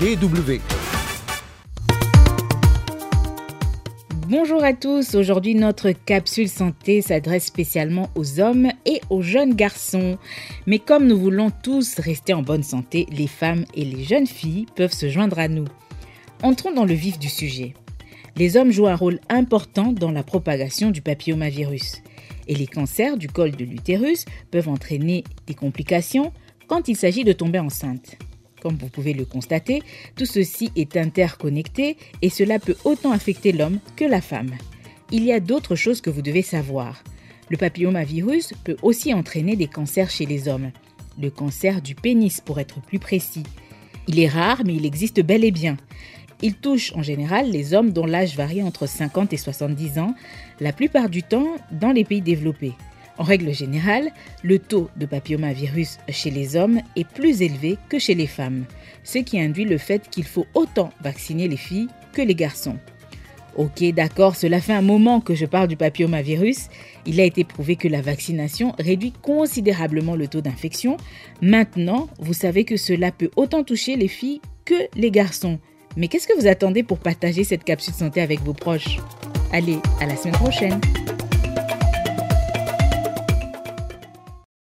DW. Bonjour à tous, aujourd'hui notre capsule santé s'adresse spécialement aux hommes et aux jeunes garçons. Mais comme nous voulons tous rester en bonne santé, les femmes et les jeunes filles peuvent se joindre à nous. Entrons dans le vif du sujet. Les hommes jouent un rôle important dans la propagation du papillomavirus. Et les cancers du col de l'utérus peuvent entraîner des complications quand il s'agit de tomber enceinte. Comme vous pouvez le constater, tout ceci est interconnecté et cela peut autant affecter l'homme que la femme. Il y a d'autres choses que vous devez savoir. Le papillomavirus peut aussi entraîner des cancers chez les hommes. Le cancer du pénis pour être plus précis. Il est rare mais il existe bel et bien. Il touche en général les hommes dont l'âge varie entre 50 et 70 ans, la plupart du temps dans les pays développés. En règle générale, le taux de papillomavirus chez les hommes est plus élevé que chez les femmes, ce qui induit le fait qu'il faut autant vacciner les filles que les garçons. Ok, d'accord, cela fait un moment que je parle du papillomavirus. Il a été prouvé que la vaccination réduit considérablement le taux d'infection. Maintenant, vous savez que cela peut autant toucher les filles que les garçons. Mais qu'est-ce que vous attendez pour partager cette capsule santé avec vos proches? Allez, à la semaine prochaine